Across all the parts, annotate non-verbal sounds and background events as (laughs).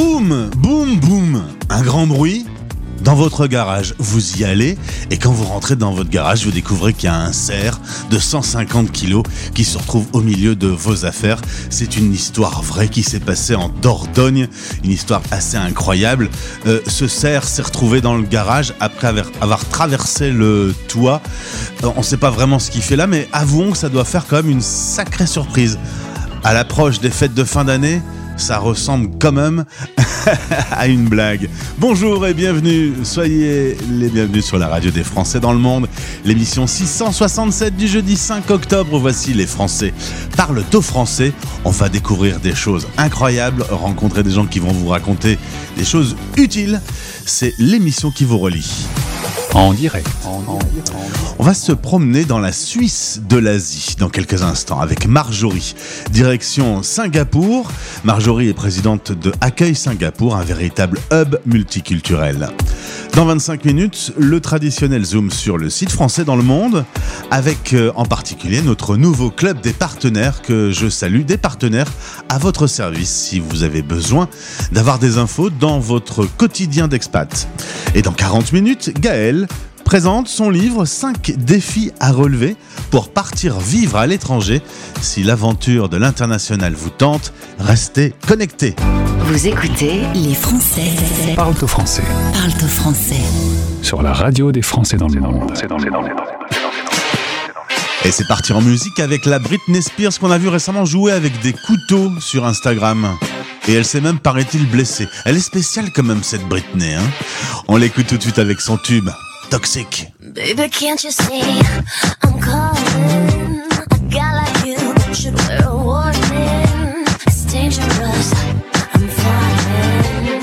Boum, boum, boum. Un grand bruit dans votre garage. Vous y allez et quand vous rentrez dans votre garage, vous découvrez qu'il y a un cerf de 150 kilos qui se retrouve au milieu de vos affaires. C'est une histoire vraie qui s'est passée en Dordogne, une histoire assez incroyable. Euh, ce cerf s'est retrouvé dans le garage après avoir, traversé le toit. Euh, on ne sait pas vraiment ce qu'il fait là, mais avouons que ça doit faire quand même une sacrée surprise. À l'approche des fêtes de fin d'année, ça ressemble quand même (laughs) à une blague. Bonjour et bienvenue, soyez les bienvenus sur la radio des Français dans le monde, l'émission 667 du jeudi 5 octobre. Voici les Français parlent au français. On va découvrir des choses incroyables, rencontrer des gens qui vont vous raconter des choses utiles. C'est l'émission qui vous relie. En direct. On va se promener dans la Suisse de l'Asie dans quelques instants avec Marjorie. Direction Singapour. Marjorie est présidente de Accueil Singapour, un véritable hub multiculturel. Dans 25 minutes, le traditionnel zoom sur le site français dans le monde, avec euh, en particulier notre nouveau club des partenaires que je salue, des partenaires à votre service si vous avez besoin d'avoir des infos dans votre quotidien d'expat. Et dans 40 minutes, Gaël présente son livre 5 défis à relever pour partir vivre à l'étranger. Si l'aventure de l'international vous tente, restez connectés. Vous écoutez Les Français Parle au français. parlent au français. Sur la radio des Français dans le monde. Et c'est parti en musique avec la Britney Spears qu'on a vu récemment jouer avec des couteaux sur Instagram. Et elle s'est même, paraît-il, blessée. Elle est spéciale quand même, cette Britney. Hein On l'écoute tout de suite avec son tube, Toxic. Baby, can't you see I'm calling? A guy like you should wear a warning. It's dangerous. I'm falling.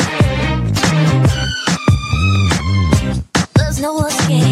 There's no escape.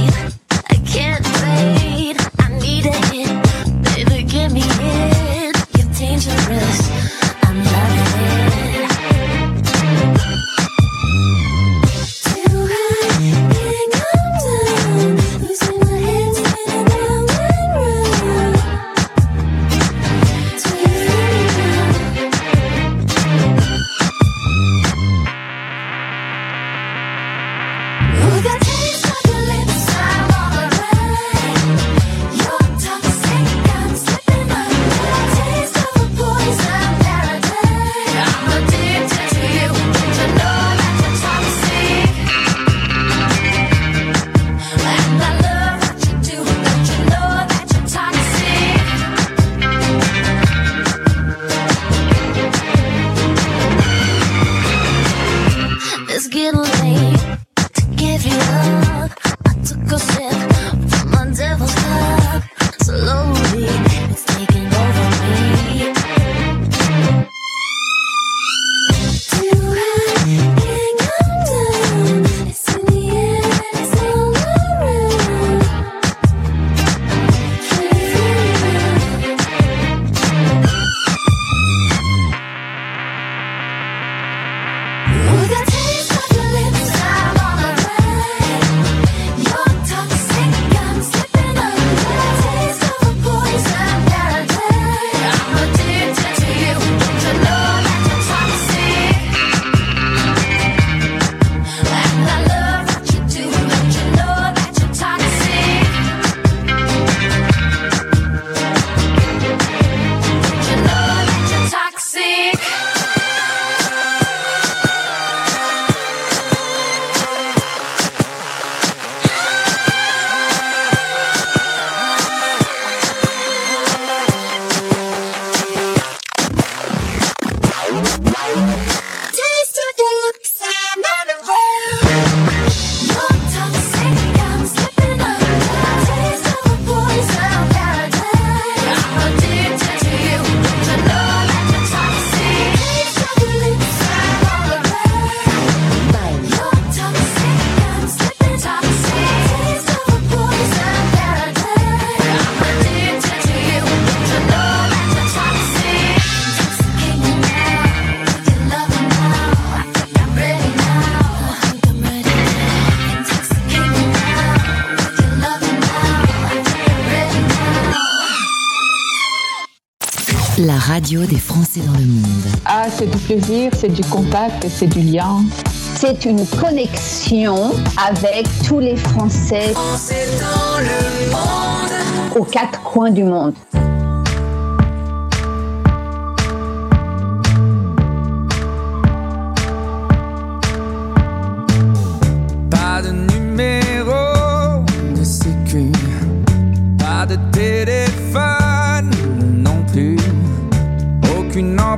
Radio des Français dans le monde. Ah, c'est du plaisir, c'est du contact, c'est du lien. C'est une connexion avec tous les Français aux quatre coins du monde.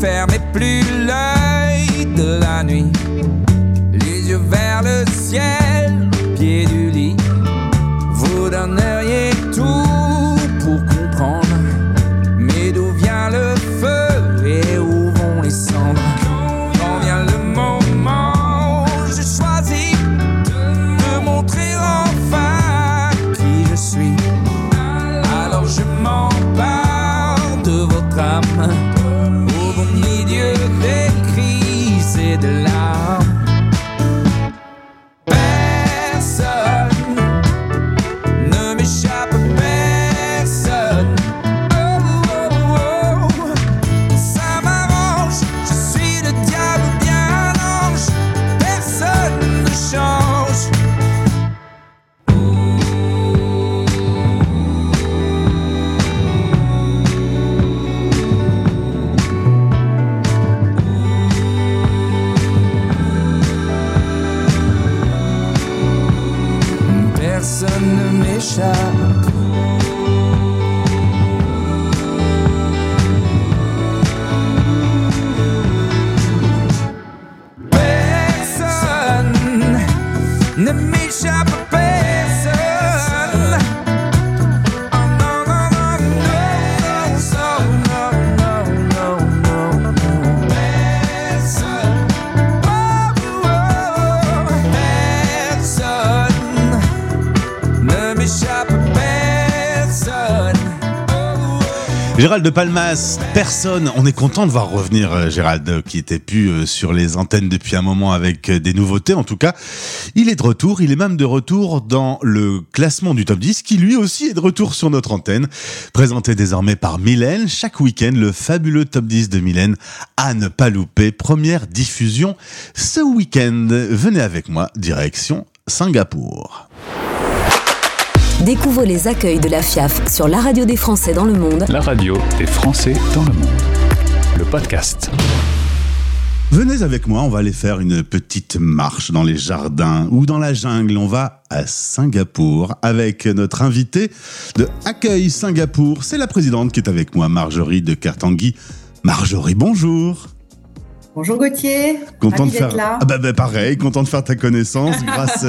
Fermez plus l'œil de la nuit, les yeux vers le ciel, de la Gérald de Palmas, personne. On est content de voir revenir euh, Gérald, qui était plus euh, sur les antennes depuis un moment avec euh, des nouveautés. En tout cas, il est de retour. Il est même de retour dans le classement du top 10, qui lui aussi est de retour sur notre antenne. Présenté désormais par Mylène. Chaque week-end, le fabuleux top 10 de Mylène à ne pas louper. Première diffusion ce week-end. Venez avec moi, direction Singapour. Découvrez les accueils de la FIAF sur la radio des Français dans le monde La radio des Français dans le monde. Le podcast. Venez avec moi, on va aller faire une petite marche dans les jardins ou dans la jungle. On va à Singapour avec notre invité de Accueil Singapour. C'est la présidente qui est avec moi, Marjorie de Kertanguy. Marjorie, bonjour. Bonjour Gauthier, Content de faire là. Ah bah, bah, pareil, content de faire ta connaissance (laughs) grâce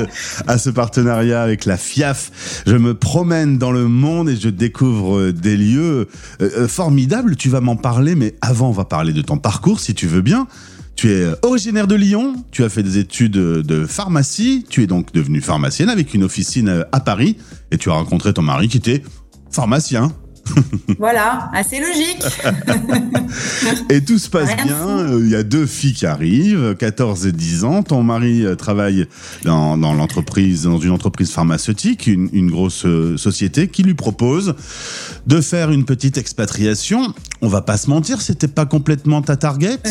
à ce partenariat avec la FIAF. Je me promène dans le monde et je découvre euh, des lieux euh, euh, formidables. Tu vas m'en parler, mais avant on va parler de ton parcours si tu veux bien. Tu es euh, originaire de Lyon, tu as fait des études euh, de pharmacie, tu es donc devenue pharmacienne avec une officine euh, à Paris et tu as rencontré ton mari qui était pharmacien. (laughs) Voilà, assez logique. (laughs) Et tout se passe Rien bien. Il y a deux filles qui arrivent, 14 et 10 ans. Ton mari euh, travaille dans, dans l'entreprise, dans une entreprise pharmaceutique, une, une grosse euh, société qui lui propose de faire une petite expatriation. On va pas se mentir, c'était pas complètement ta target? (laughs)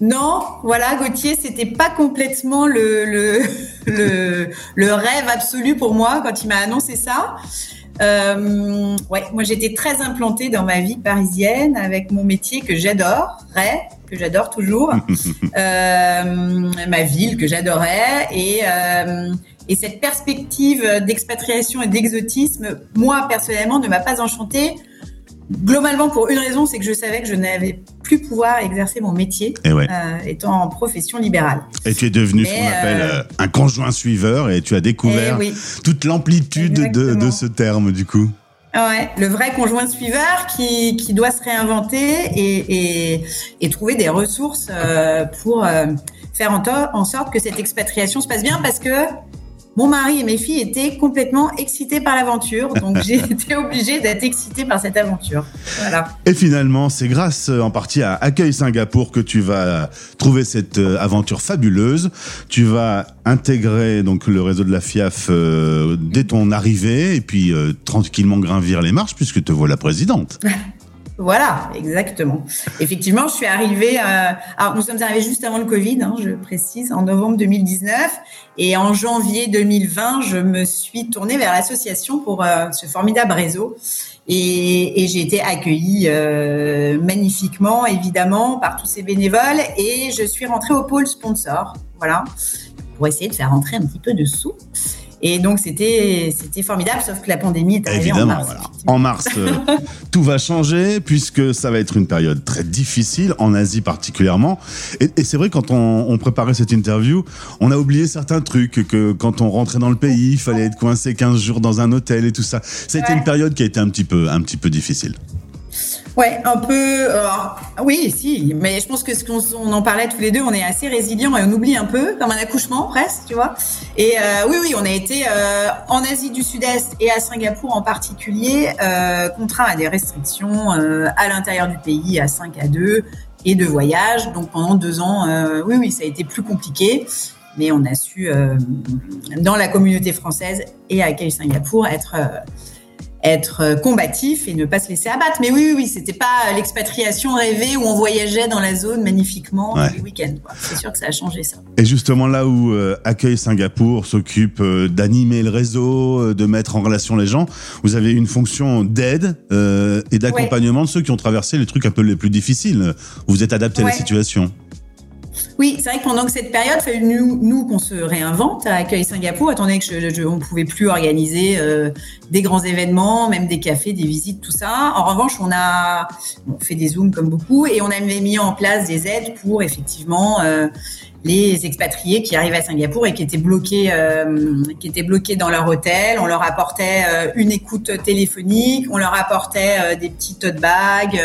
Non, voilà, Gauthier, c'était pas complètement le, le, le, le rêve absolu pour moi quand il m'a annoncé ça. Euh, ouais, moi j'étais très implantée dans ma vie parisienne avec mon métier que j'adorais, que j'adore toujours, (laughs) euh, ma ville que j'adorais. Et euh, et cette perspective d'expatriation et d'exotisme, moi personnellement, ne m'a pas enchantée globalement pour une raison, c'est que je savais que je n'avais plus pouvoir exercer mon métier Et ouais. euh, étant en profession libérale. Et tu es devenu ce qu'on appelle euh, euh, un conjoint suiveur et tu as découvert Eh oui. toute l'amplitude de, ce terme du coup. Ah Ouais, le vrai conjoint suiveur qui, qui doit se réinventer et, et, et trouver des ressources euh, pour faire en, en sorte que cette expatriation se passe bien parce que mon mari et mes filles étaient complètement excités par l'aventure, donc (laughs) j'ai été obligée d'être excitée par cette aventure. Voilà. Et finalement, c'est grâce euh, en partie à Accueil Singapour que tu vas trouver cette euh, aventure fabuleuse. Tu vas intégrer donc le réseau de la FIAF euh, dès ton arrivée et puis euh, tranquillement gravir les marches puisque te voilà présidente. (laughs) Voilà, exactement. Effectivement, je suis arrivée. euh, alors, nous sommes arrivés juste avant le Covid, hein, je précise, en novembre 2019, et en janvier 2020, je me suis tournée vers l'association pour euh, ce formidable réseau, et, j'ai été accueillie euh, magnifiquement, évidemment, par tous ces bénévoles, et je suis rentrée au pôle sponsor, voilà, pour essayer de faire rentrer un petit peu de sous. Et donc c'était c'était formidable, sauf que la pandémie est arrivée en Évidemment, mars. voilà. En mars, euh, (laughs) tout va changer puisque ça va être une période très difficile en Asie particulièrement. Et, et c'est vrai quand on, on préparait cette interview, on a oublié certains trucs que quand on rentrait dans le pays, il fallait être coincé 15 jours dans un hôtel et tout ça. C'était Ouais. une période qui a été un petit peu un petit peu difficile. Ouais, un peu. alors, oui, si, mais je pense que ce qu'on on en parlait tous les deux, on est assez résilients et on oublie un peu, comme un accouchement presque, tu vois. Et euh, oui, oui, on a été euh, en Asie du Sud-Est et à Singapour en particulier euh, contraints à des restrictions euh, à l'intérieur du pays, à 5 à 2 et de voyage. Donc pendant deux ans, euh, oui, oui, ça a été plus compliqué. Mais on a su, euh, dans la communauté française et à Singapour, être euh, être euh, combatif et ne pas se laisser abattre. Mais oui, oui, oui, c'était pas l'expatriation rêvée où on voyageait dans la zone magnifiquement Ouais. les week-ends. C'est sûr que ça a changé ça. Et justement là où euh, Accueil Singapour s'occupe euh, d'animer le réseau, euh, de mettre en relation les gens, vous avez une fonction d'aide euh, et d'accompagnement de ceux qui ont traversé les trucs un peu les plus difficiles. Vous vous êtes adapté à la situation. Oui, c'est vrai que pendant cette période, fallu nous, nous qu'on se réinvente à Accueil Singapour, étant donné que je, je- on ne pouvait plus organiser euh, des grands événements, même des cafés, des visites, tout ça. En revanche, on a fait des zooms comme beaucoup et on avait mis en place des aides pour effectivement euh, les expatriés qui arrivaient à Singapour et qui étaient bloqués, euh, qui étaient bloqués dans leur hôtel. On leur apportait euh, une écoute téléphonique, on leur apportait euh, des petits tote bags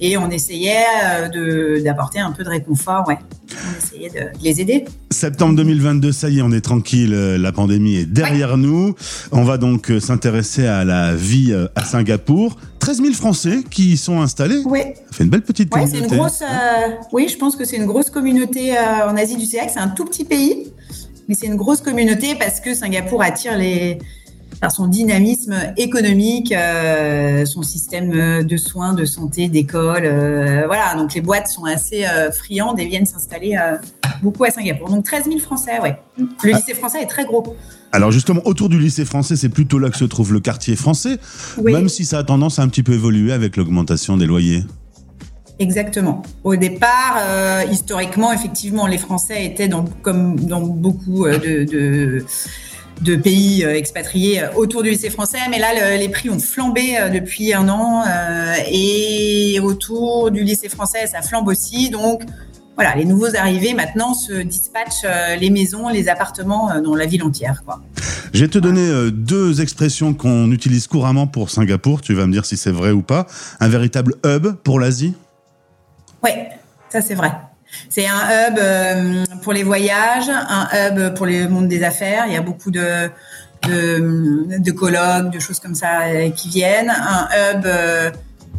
et on essayait d'apporter un peu de réconfort. Ouais, on essayait de, de les aider. Septembre 2022, ça y est, on est tranquille, la pandémie est derrière nous. On va donc s'intéresser à la vie à Singapour. 13 000 Français qui y sont installés. Oui. Ça fait une belle petite Ouais, communauté. c'est une grosse. euh, oui, je pense que c'est une grosse communauté euh, en Asie du CIAC. C'est un tout petit pays, mais c'est une grosse communauté parce que Singapour attire les par son dynamisme économique, euh, son système de soins, de santé, d'école. euh, voilà, donc les boîtes sont assez euh, friandes et viennent s'installer euh, beaucoup à Singapour. Donc 13 000 Français, ouais. Le lycée français est très gros. Alors justement, autour du lycée français, c'est plutôt là que se trouve le quartier français, Oui. même si ça a tendance à un petit peu évoluer avec l'augmentation des loyers. Exactement. Au départ, euh, historiquement, effectivement, les Français étaient dans, comme dans beaucoup euh, de, de, de pays euh, expatriés euh, autour du lycée français, mais là, le- les prix ont flambé euh, depuis un an euh, et autour du lycée français, ça flambe aussi. Donc, voilà, les nouveaux arrivés maintenant se dispatchent les maisons, les appartements dans la ville entière. Quoi. Je vais te donner deux expressions qu'on utilise couramment pour Singapour. Tu vas me dire si c'est vrai ou pas. Un véritable hub pour l'Asie? Oui, ça c'est vrai. C'est un hub euh, pour les voyages, un hub pour le monde des affaires. Il y a beaucoup de, de, de colloques, de choses comme ça euh, qui viennent. Un hub, euh,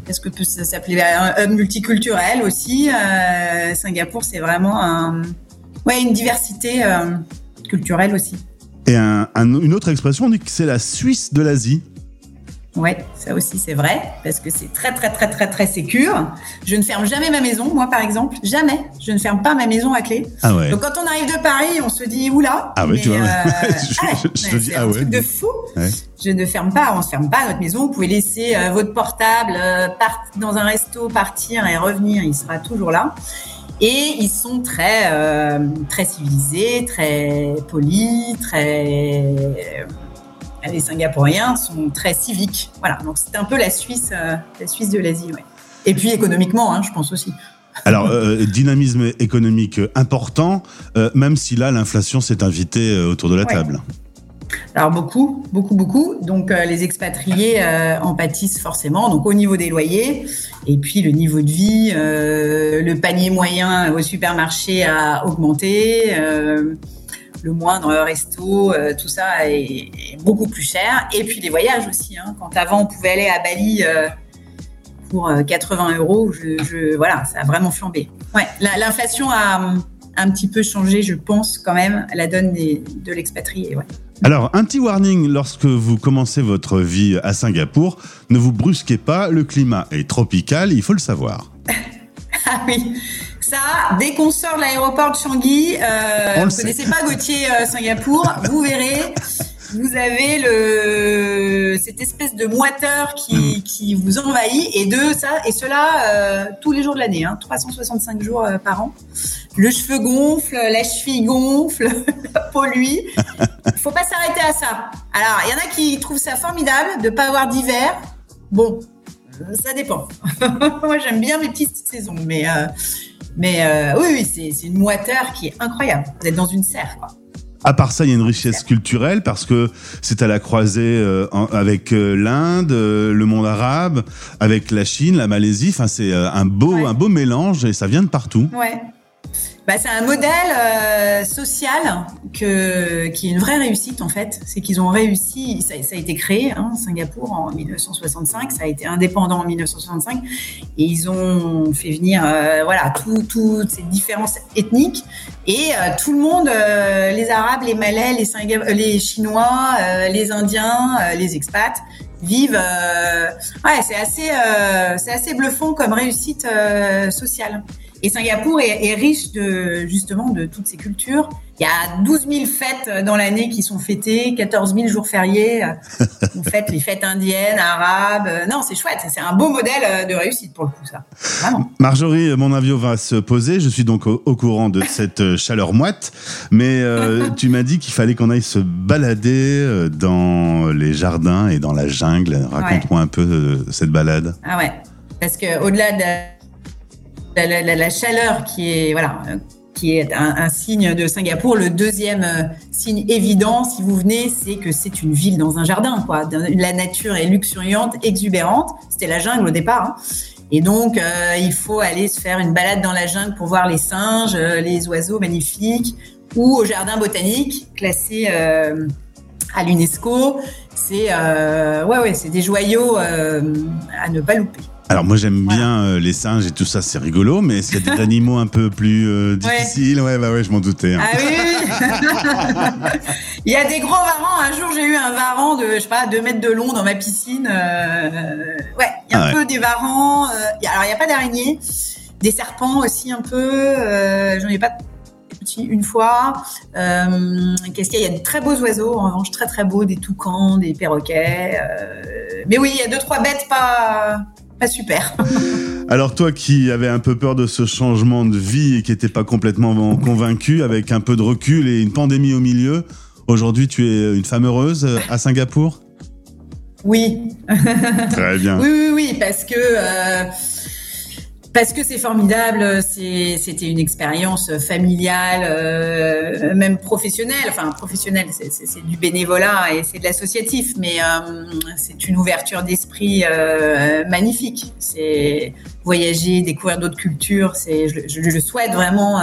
qu'est-ce que peut s'appeler Un hub multiculturel aussi. Euh, Singapour, c'est vraiment un, ouais, une diversité euh, culturelle aussi. Et un- un- une autre expression, on dit que c'est la Suisse de l'Asie. Ouais, ça aussi c'est vrai, parce que c'est très très très très très sécure. Je ne ferme jamais ma maison, moi par exemple, jamais. Je ne ferme pas ma maison à clé. Ah ouais. Donc quand on arrive de Paris, on se dit oula. Ah ouais, tu vois. euh, (laughs) Je- ouais, je- te dis, ah ouais. truc de fou. Ouais. Je ne ferme pas, on ne ferme pas notre maison. Vous pouvez laisser euh, votre portable euh, part- dans un resto, partir et revenir, il sera toujours là. Et ils sont très très civilisés, très polis, très les Singapouriens sont très civiques. Voilà, donc c'est un peu la Suisse, euh, la Suisse de l'Asie, ouais. Et puis économiquement, hein, je pense aussi. Alors, euh, dynamisme économique important, euh, même si là, l'inflation s'est invitée euh, autour de la Ouais. table. Alors beaucoup, beaucoup, beaucoup. Donc euh, les expatriés euh, en pâtissent forcément. Donc au niveau des loyers et puis le niveau de vie, euh, le panier moyen au supermarché a augmenté. Euh, le moindre resto, euh, tout ça est, est beaucoup plus cher. Et puis les voyages aussi. Hein. Quand avant on pouvait aller à Bali euh, pour euh, 80 euros, je, je- voilà, ça a vraiment flambé. Ouais, la- l'inflation a un petit peu changé, je pense quand même, la donne des- de l'expatrié. Ouais. Alors, un petit warning, lorsque vous commencez votre vie à Singapour, ne vous brusquez pas, le climat est tropical, il faut le savoir. (laughs) Ah oui, ça, dès qu'on sort de l'aéroport de Changi, euh, vous sait. connaissez pas Gauthier euh, Singapour, vous verrez, vous avez le cette espèce de moiteur Mm. qui, qui vous envahit et de ça et cela euh, tous les jours de l'année, hein, 365 jours euh, par an. Le cheveu gonfle, la cheville gonfle, (laughs) la peau lui. Faut pas s'arrêter à ça. Alors, il y en a qui trouvent ça formidable de pas avoir d'hiver. Bon, ça dépend. (laughs) Moi, j'aime bien mes petites saisons, mais euh, mais euh, oui, oui, c'est une moiteur qui est incroyable. Vous êtes dans une serre, quoi. À part ça, il y a une richesse culturelle parce que c'est à la croisée euh, avec euh, l'Inde, le monde arabe, avec la Chine, la Malaisie. Enfin, c'est un beau, un beau mélange et ça vient de partout. Ouais. Bah, c'est un modèle euh, social que, qui est une vraie réussite en fait. C'est qu'ils ont réussi, ça, ça a été créé, hein, Singapour en 1965, ça a été indépendant en 1965, et ils ont fait venir euh, voilà tout- toutes ces différences ethniques et euh, tout le monde, euh, les Arabes, les Malais, les, Singa- euh, les Chinois, euh, les Indiens, les expats vivent. ouais, c'est assez, c'est assez bluffant comme réussite sociale. Et Singapour est, est riche de justement de toutes ces cultures. Il y a 12 000 fêtes dans l'année qui sont fêtées, 14 000 jours fériés. On (laughs) fête les fêtes indiennes, arabes. Non, c'est chouette. C'est un beau modèle de réussite pour le coup, ça. Vraiment. Marjorie, mon avion va se poser. Je suis donc au, au courant de cette euh, chaleur moite. Mais euh, (laughs) tu m'as dit qu'il fallait qu'on aille se balader euh, dans les jardins et dans la jungle. Raconte-moi un peu cette balade. Ah ouais. Parce que au-delà de la, chaleur qui est voilà qui est un, signe de Singapour, le deuxième euh, signe évident si vous venez, c'est que c'est une ville dans un jardin La nature est luxuriante, exubérante. C'était la jungle au départ. hein. Et donc, euh, il faut aller se faire une balade dans la jungle pour voir les singes, euh, les oiseaux magnifiques, ou au jardin botanique, classé à l'UNESCO. C'est ouais, ouais, c'est des joyaux à ne pas louper. Alors moi j'aime bien euh, les singes et tout ça, c'est rigolo, mais s'il y a des animaux un peu plus euh, difficiles, ouais, bah ouais, je m'en doutais. hein. Ah oui, oui. (laughs) Il y a des gros varans. Un jour, j'ai eu un varan de, je sais pas, 2 mètres de long dans ma piscine. Euh, ouais, il y a Ah un ouais. peu des varans. il y a- alors, il n'y a pas d'araignées. Des serpents aussi un peu. J'en ai pas une fois. Euh, Qu'est-ce qu'il y a? Il y a de très beaux oiseaux, en revanche, très très beaux, des toucans, des perroquets. euh, mais oui, il y a deux trois bêtes pas pas super. (laughs) Alors toi qui avais un peu peur de ce changement de vie et qui n'étais pas complètement convaincu, avec un peu de recul et une pandémie au milieu, aujourd'hui tu es une femme heureuse euh, à Singapour? Oui. Très bien. (laughs) Oui, oui, oui, parce que euh, parce que c'est formidable. C'était une expérience familiale, euh, même professionnelle. Enfin, professionnelle, c'est- du bénévolat et c'est de l'associatif, mais euh, c'est une ouverture d'esprit euh, magnifique. C'est voyager, découvrir d'autres cultures. Je, je, je le souhaite vraiment.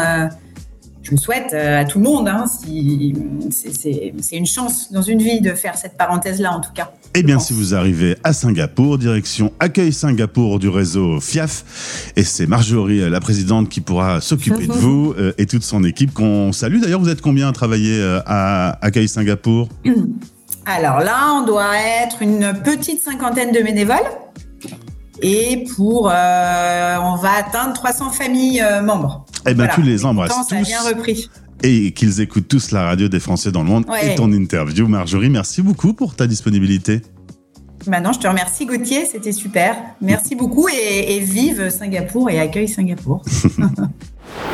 Je le souhaite euh, à tout le monde. Hein, si, c'est- une chance dans une vie de faire cette parenthèse-là, en tout cas. Eh bien, si vous arrivez à Singapour, direction Accueil Singapour du réseau FIAF, et c'est Marjorie, euh, la présidente, qui pourra s'occuper de vous (laughs) euh, et toute son équipe qu'on salue. D'ailleurs, vous êtes combien à travailler euh, à Accueil Singapour? Alors là, on doit être une petite cinquantaine de bénévoles. Et pour, euh, on va atteindre 300 familles euh, membres. Eh bien, Voilà. tu les embrasses ça a tous. bien repris. Et qu'ils écoutent tous la radio des Français dans le monde Ouais. et ton interview. Marjorie, merci beaucoup pour ta disponibilité. Maintenant, je te remercie Gauthier, c'était super. Merci beaucoup et, et vive Singapour et accueille Singapour. (laughs)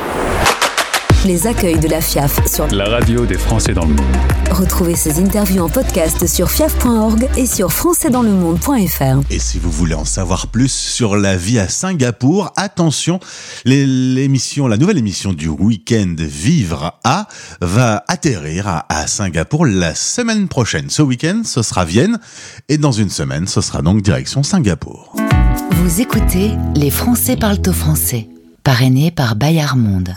les accueils de la FIAF sur La radio des Français dans le monde. Retrouvez ces interviews en podcast sur fiaf.org et sur françaisdanslemonde.fr. Et si vous voulez en savoir plus sur la vie à Singapour, attention, l'émission, la nouvelle émission du week-end Vivre à va atterrir à, à Singapour la semaine prochaine. Ce week-end, ce sera Vienne et dans une semaine, ce sera donc direction Singapour. Vous écoutez Les Français parlent au français, parrainé par Bayard Monde.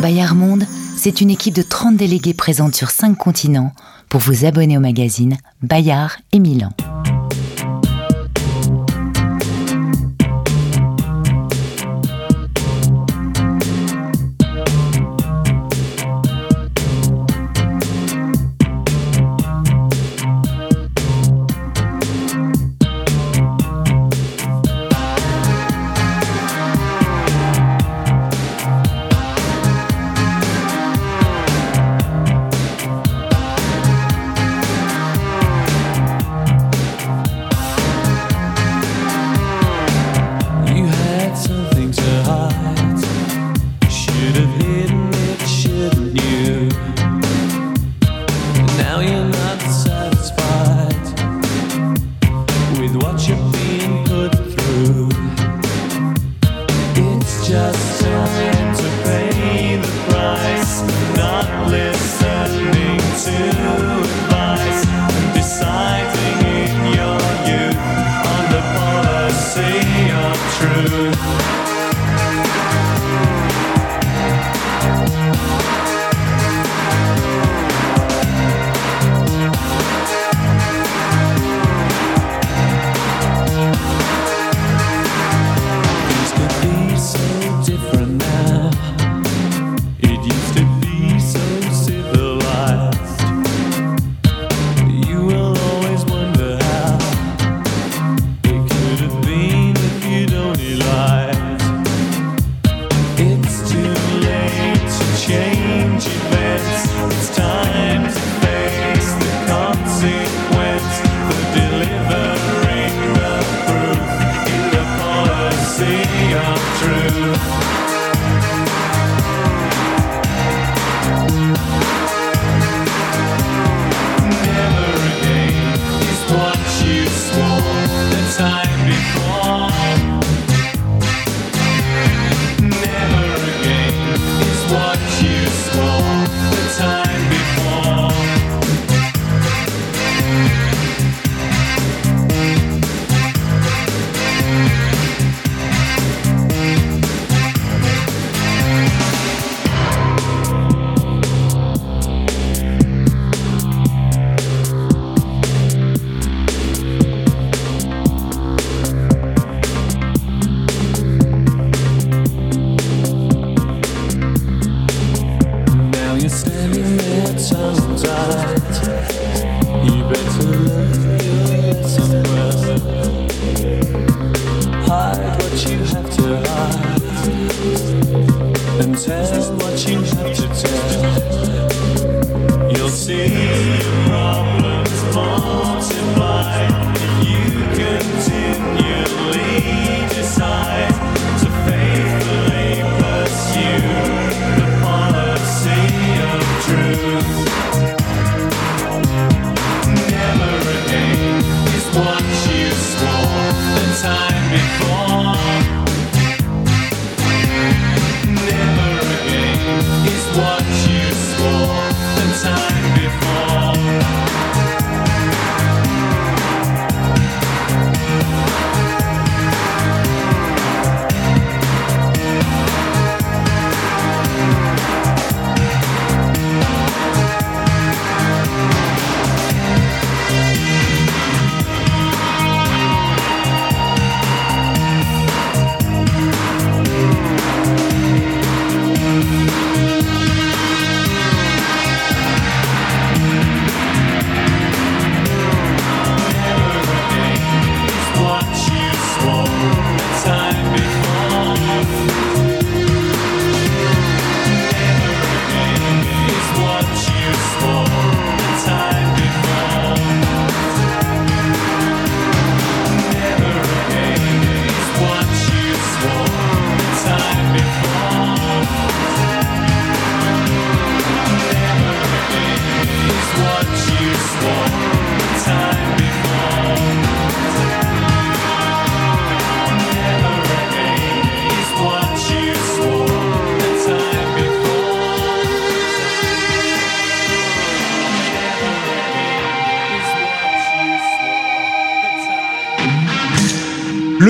Bayard Monde, c'est une équipe de 30 délégués présentes sur 5 continents pour vous abonner au magazine Bayard et Milan.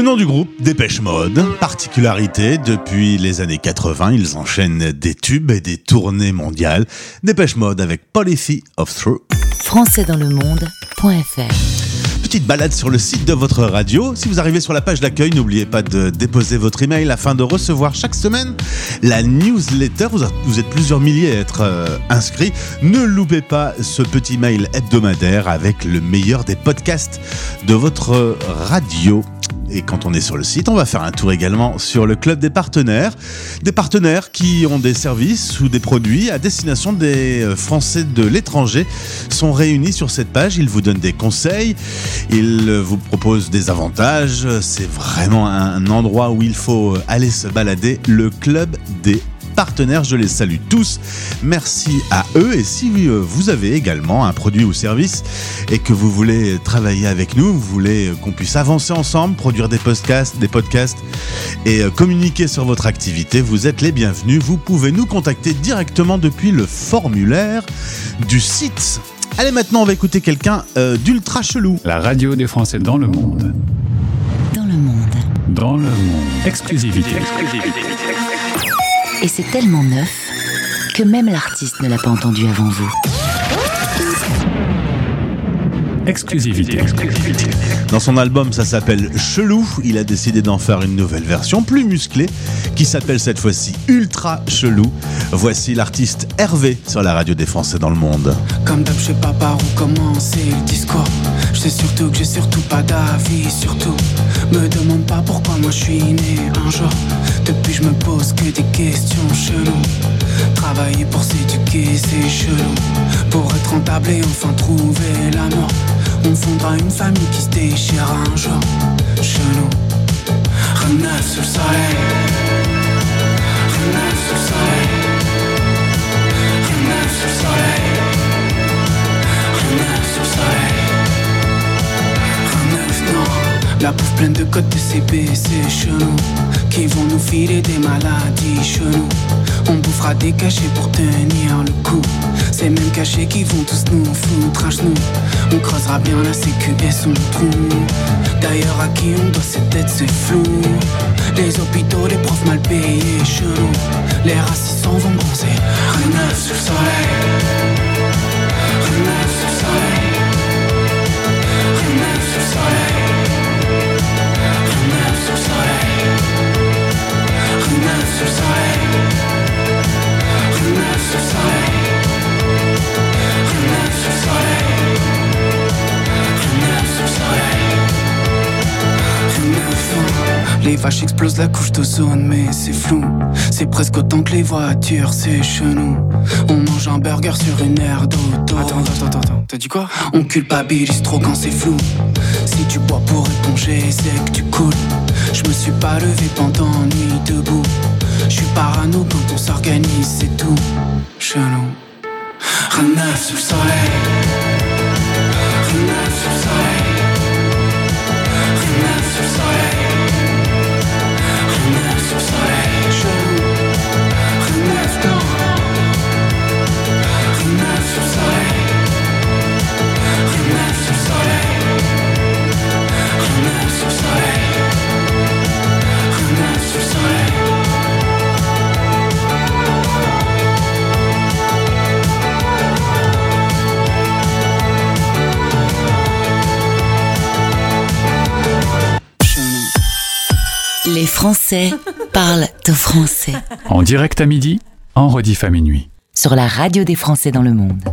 Nom du groupe, Dépêche Mode. Particularité, depuis les années 80, ils enchaînent des tubes et des tournées mondiales. Dépêche Mode avec Policy of Through. françaisdanslemonde.fr Petite balade sur le site de votre radio. Si vous arrivez sur la page d'accueil, n'oubliez pas de déposer votre email afin de recevoir chaque semaine la newsletter. Vous, vous êtes plusieurs milliers à être euh, inscrits. Ne loupez pas ce petit mail hebdomadaire avec le meilleur des podcasts de votre radio. Et quand on est sur le site, on va faire un tour également sur le club des partenaires. Des partenaires qui ont des services ou des produits à destination des euh, Français de l'étranger sont réunis sur cette page. Ils vous donnent des conseils, ils euh, vous proposent des avantages. C'est vraiment un endroit où il faut aller se balader. Le club des partenaires, je les salue tous. Merci à eux et si euh, vous avez également un produit ou service et que vous voulez travailler avec nous, vous voulez qu'on puisse avancer ensemble, produire des podcasts, des podcasts et euh, communiquer sur votre activité, vous êtes les bienvenus. Vous pouvez nous contacter directement depuis le formulaire du site. Allez, maintenant, on va écouter quelqu'un euh, d'ultra chelou. La radio des Français dans le monde. Dans le monde. Dans le monde. Exclusivité. Et c'est tellement neuf que même l'artiste ne l'a pas entendu avant vous. Exclusivité. Dans son album, ça s'appelle Chelou. Il a décidé d'en faire une nouvelle version plus musclée qui s'appelle cette fois-ci Ultra Chelou. Voici l'artiste Hervé sur la radio des Français dans le monde. Comme d'hab, je sais pas par où commencer le discours. Je sais surtout que j'ai surtout pas d'avis, surtout. Me demande pas pourquoi moi je suis né un jour. Depuis, je me pose que des questions cheloues. Travailler pour s'éduquer, c'est chelou. Pour être rentable et enfin trouver l'amour. On fondra une famille qui se déchira un jour. Chez nous sur le soleil. Renaissent sur le soleil. Renaissent sur le soleil. Renaissent sur le soleil. Renaissent non. La bouffe pleine de codes de CBC chez nous Qui vont nous filer des maladies chez nous on bouffera des cachets pour tenir le coup. Ces mêmes cachets qui vont tous nous foutre à genoux. On creusera bien la sécu et son trou. D'ailleurs à qui on doit cette tête c'est flou. Les hôpitaux, les profs mal payés chelou Les racistes vont bronzer neuf sur le soleil vaches explosent la couche d'ozone mais c'est flou. C'est presque autant que les voitures, c'est chelou. On mange un burger sur une aire d'auto. Attends, attends, attends, attends, t'as dit quoi? On culpabilise trop quand c'est flou. Si tu bois pour éponger, c'est que tu coules. Je me suis pas levé pendant nuit debout. Je suis parano quand on s'organise, c'est tout. Chelou. Rien neuf sous le soleil. Rien neuf sous le soleil. Rien neuf sous le soleil Les Français parlent au français. En direct à midi, en rediff à minuit. Sur la radio des Français dans le monde.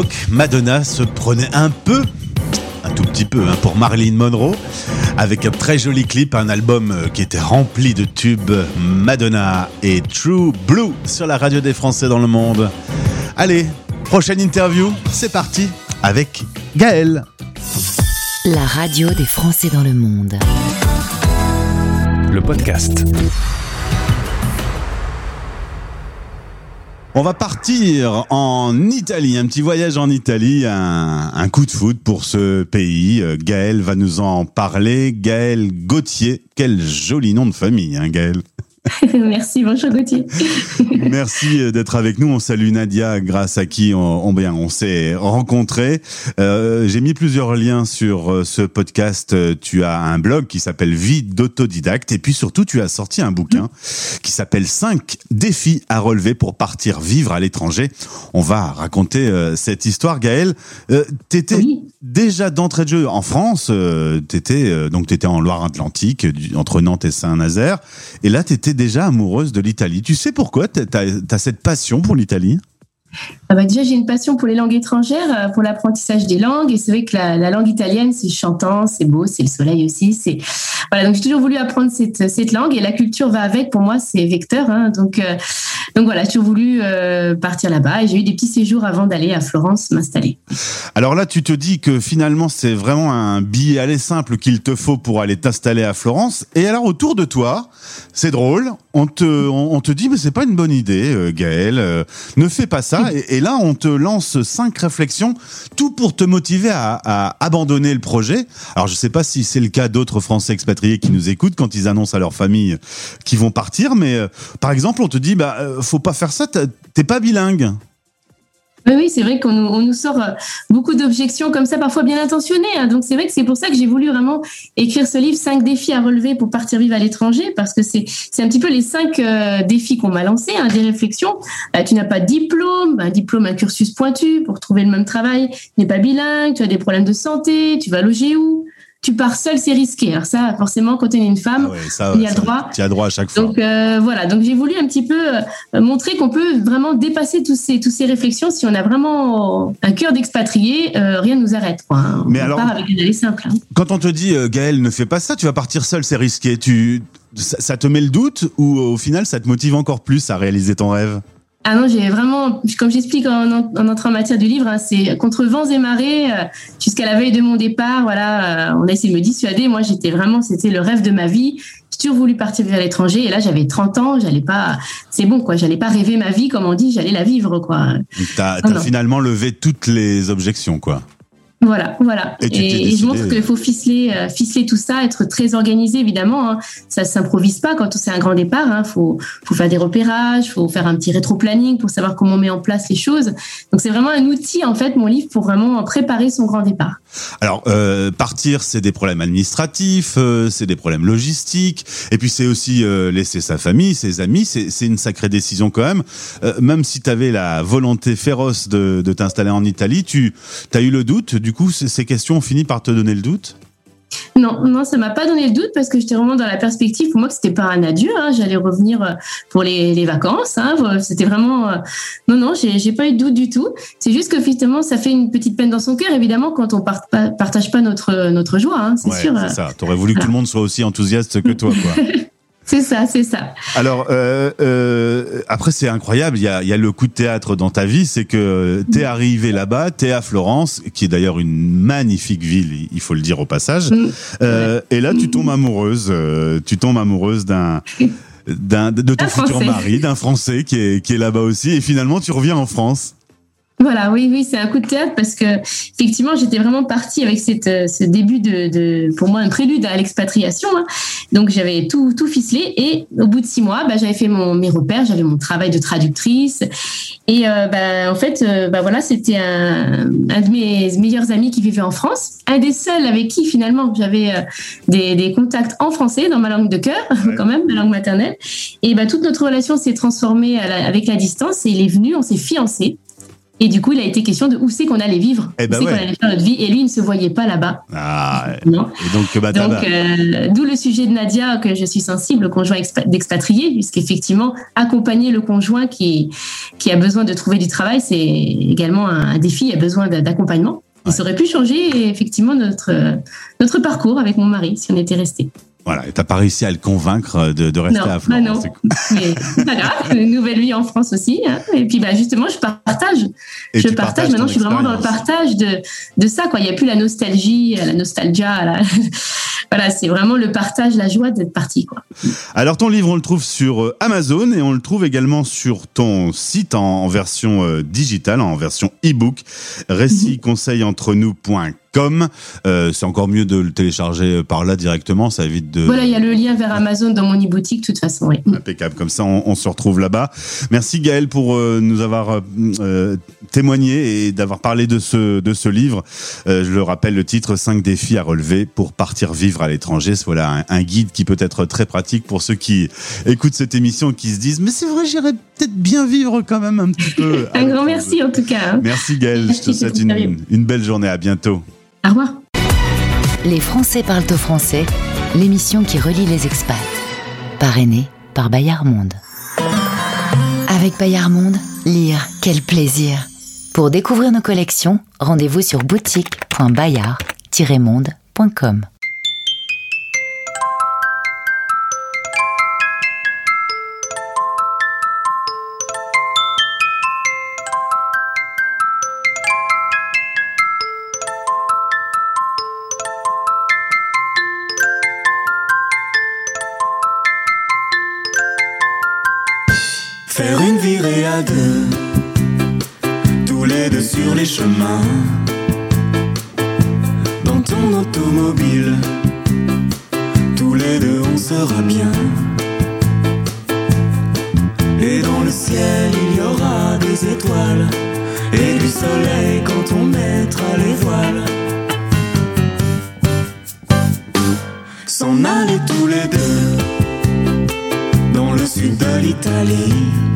L'époque, Madonna se prenait un peu, un tout petit peu, hein, pour Marilyn Monroe, avec un très joli clip, un album euh, qui était rempli de tubes, Madonna et True Blue sur la radio des Français dans le monde. Allez, prochaine interview, c'est parti avec Gaël. La radio des Français dans le monde. Le podcast. On va partir en Italie, un petit voyage en Italie, un, coup de foot pour ce pays. Euh, Gaël va nous en parler. Gaël Gauthier, quel joli nom de famille, hein, Gaël. (laughs) Merci, bonjour Gauthier. (laughs) Merci euh, d'être avec nous. On salue Nadia, grâce à qui on, on, bien, on s'est rencontrés. Euh, J'ai mis plusieurs liens sur euh, ce podcast. Tu as un blog qui s'appelle Vie d'autodidacte et puis surtout tu as sorti un bouquin qui s'appelle 5 défis à relever pour partir vivre à l'étranger. On va raconter cette histoire. Gaël, euh, t'étais oui. Déjà d'entrée de jeu en France. Euh, t'étais donc t'étais en Loire-Atlantique, entre Nantes et Saint-Nazaire, et là t'étais déjà amoureuse de l'Italie. Tu sais pourquoi tu as, cette passion pour l'Italie? Ah bah déjà, j'ai une passion pour les langues étrangères, pour l'apprentissage des langues. Et c'est vrai que la, la langue italienne, c'est chantant, c'est beau, c'est le soleil aussi. C'est voilà. Donc j'ai toujours voulu apprendre cette, cette langue et la culture va avec. Pour moi, c'est vecteur. Hein, donc euh, donc voilà, j'ai toujours voulu euh, partir là-bas et j'ai eu des petits séjours avant d'aller à Florence m'installer. Alors là, tu te dis que finalement, c'est vraiment un billet aller simple qu'il te faut pour aller t'installer à Florence. Et alors autour de toi, c'est drôle. On te on, te dit mais c'est pas une bonne idée, euh, Gaël. Euh, ne fais pas ça. (laughs) Et, et, là, on te lance cinq réflexions, tout pour te motiver à, à abandonner le projet. Alors, je sais pas si c'est le cas d'autres Français expatriés qui nous écoutent quand ils annoncent à leur famille qu'ils vont partir. Mais euh, par exemple, on te dit, bah, euh, faut pas faire ça. T'es pas bilingue. Oui, c'est vrai qu'on nous, on nous sort euh, beaucoup d'objections comme ça, parfois bien intentionnées. Hein. Donc c'est vrai que c'est pour ça que j'ai voulu vraiment écrire ce livre, cinq défis à relever pour partir vivre à l'étranger, parce que c'est un petit peu les cinq euh, défis qu'on m'a lancés, hein, des réflexions. Euh, tu n'as pas de diplôme, un diplôme, un cursus pointu pour trouver le même travail. Tu n'es pas bilingue, tu as des problèmes de santé, tu vas loger où? Tu pars seul, c'est risqué. Alors ça, forcément, quand tu es une femme, ah ouais, ça, il y a droit. Tu as droit à chaque fois. Donc euh, voilà, donc j'ai voulu un petit peu euh, montrer qu'on peut vraiment dépasser tous ces, tous ces réflexions. Si on a vraiment un cœur d'expatrié, euh, rien ne nous arrête. Quoi. On Mais alors, part avec une allée simple. Hein. Quand on te dit, Gaël, ne fais pas ça, tu vas partir seul, c'est risqué. Tu, ça, ça te met le doute ou au final, ça te motive encore plus à réaliser ton rêve? Ah non, j'ai vraiment, comme j'explique en, en, entrant en matière du livre, hein, c'est contre vents et marées, euh, jusqu'à la veille de mon départ, voilà, euh, on a essayé de me dissuader. Moi, j'étais vraiment, c'était le rêve de ma vie. J'ai toujours voulu partir à l'étranger, et là, j'avais 30 ans, j'allais pas, c'est bon, quoi, j'allais pas rêver ma vie, comme on dit, j'allais la vivre, quoi. T'as as finalement levé toutes les objections, quoi. Voilà, voilà. Et, et, et je montre qu'il faut ficeler, euh, ficeler tout ça, être très organisé évidemment. Hein. Ça s'improvise pas quand c'est un grand départ. Il hein. faut, faut faire des repérages, faut faire un petit rétro-planning pour savoir comment on met en place les choses. Donc c'est vraiment un outil en fait, mon livre, pour vraiment préparer son grand départ. Alors euh, partir, c'est des problèmes administratifs, euh, c'est des problèmes logistiques, et puis c'est aussi euh, laisser sa famille, ses amis. C'est une sacrée décision quand même. Euh, même si tu avais la volonté féroce de, de t'installer en Italie, tu as eu le doute. Du coup, ces questions ont fini par te donner le doute? Non, non, ça m'a pas donné le doute parce que j'étais vraiment dans la perspective pour moi que c'était pas un adieu. Hein, J'allais revenir pour les, les vacances. Hein, c'était vraiment non, non, j'ai pas eu de doute du tout. C'est juste que finalement, ça fait une petite peine dans son cœur, évidemment, quand on part, partage pas notre notre joie. Hein, c'est ouais, sûr. C'est ça. T'aurais voulu que tout le monde soit aussi enthousiaste que toi, quoi. (laughs) C'est ça, c'est ça. Alors euh, euh, après c'est incroyable, il y a, y a le coup de théâtre dans ta vie, c'est que t'es arrivé là-bas, t'es à Florence, qui est d'ailleurs une magnifique ville, il faut le dire au passage. Euh, et là tu tombes amoureuse, euh, tu tombes amoureuse d'un d'un de ton futur mari, d'un Français qui est qui est là-bas aussi, et finalement tu reviens en France. Voilà, oui, oui, c'est un coup de théâtre parce que effectivement, j'étais vraiment partie avec cette, ce début de, de, pour moi, un prélude à l'expatriation. Hein. Donc, j'avais tout, tout ficelé et au bout de six mois, bah, j'avais fait mon, mes repères, j'avais mon travail de traductrice et euh, bah, en fait, euh, bah, voilà, c'était un, un de mes meilleurs amis qui vivait en France, un des seuls avec qui finalement j'avais euh, des, des, contacts en français dans ma langue de cœur, (laughs) ouais. quand même, ma langue maternelle. Et bah, toute notre relation s'est transformée la, avec la distance et il est venu, on s'est fiancés. Et du coup, il a été question de où c'est qu'on allait vivre, Eh où ben c'est ouais. qu'on allait faire notre vie. Et lui, il ne se voyait pas là-bas. Ah, Non. et donc, bah, Donc, euh, d'où le sujet de Nadia, que je suis sensible au conjoint expa- d'expatrié, puisqu'effectivement, accompagner le conjoint qui, qui a besoin de trouver du travail, c'est également un, défi, il a besoin d'a- d'accompagnement. Et ça aurait pu changer effectivement notre, notre parcours avec mon mari si on était resté. Voilà, et t'as pas réussi à le convaincre de, de rester non, à bah Florence. non, c'est cool. (laughs) mais pas grave, une nouvelle vie en France aussi. hein. Et puis bah, justement, je partage. Et je partage, maintenant, je suis vraiment dans le partage de, de ça. Quoi. Il n'y a plus la nostalgie, la nostalgia. la- (laughs) voilà, c'est vraiment le partage, la joie d'être parti. Quoi. Alors ton livre, on le trouve sur euh, Amazon et on le trouve également sur ton site en, version euh, digitale, en version e-book, récitconseillentre-nous.com. Euh, c'est encore mieux de le télécharger par là directement, ça évite de... Voilà, il y a le lien vers Amazon dans mon e-boutique, de toute façon. Oui. Impeccable, comme ça on, on se retrouve là-bas. Merci Gaël pour euh, nous avoir euh, euh, témoigné et d'avoir parlé de ce, de ce livre. Je le rappelle, le titre 5 défis à relever pour partir vivre à l'étranger. Voilà un, un guide qui peut être très pratique pour ceux qui écoutent cette émission et qui se disent mais c'est vrai, j'irais peut-être bien vivre quand même un petit peu. (laughs) Un grand merci en tout cas. hein. Merci Gaël, je te (laughs) Merci, souhaite une, une belle journée. À bientôt. Au revoir. Les Français parlent au français, l'émission qui relie les expats. Parrainée par Bayard Monde. Avec Bayard Monde, lire, quel plaisir. Pour découvrir nos collections, rendez-vous sur boutique.bayard-monde.com. Faire une virée à deux, tous les deux sur les chemins. Dans ton automobile, tous les deux on sera bien. Et dans le ciel il y aura des étoiles et du soleil quand on mettra les voiles. S'en aller tous les deux dans le sud de l'Italie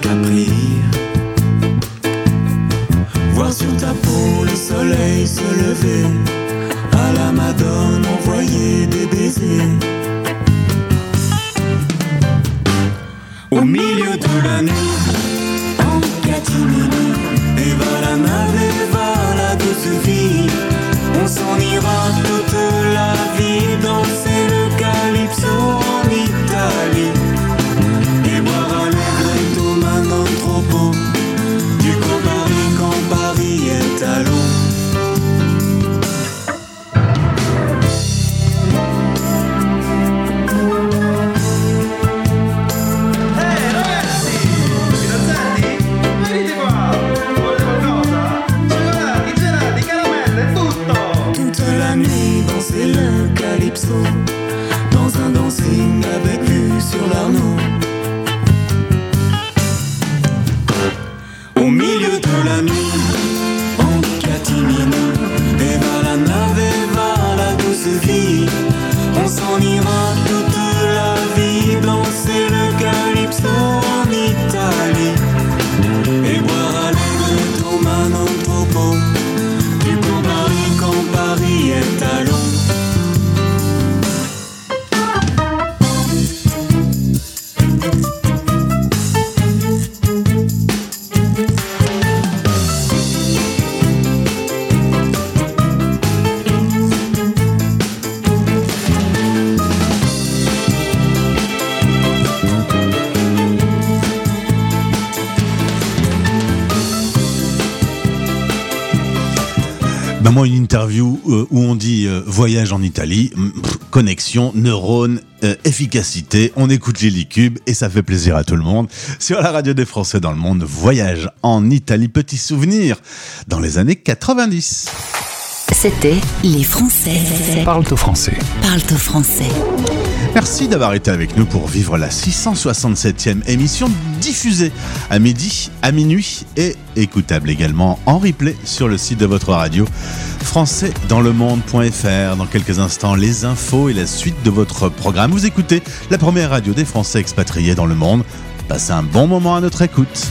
plage à Capri. Où on dit euh, voyage en Italie, connexion, neurones, euh, efficacité, on écoute Lily Cube et ça fait plaisir à tout le monde. Sur la radio des Français dans le monde, voyage en Italie, petit souvenir dans les années 90. C'était Les Français Parle au français. parlent au français. Merci d'avoir été avec nous pour vivre la 667e émission diffusée à midi, à minuit et écoutable également en replay sur le site de votre radio françaisdanslemonde.fr. Dans quelques instants, les infos et la suite de votre programme. Vous écoutez la première radio des Français expatriés dans le monde. Passez un bon moment à notre écoute.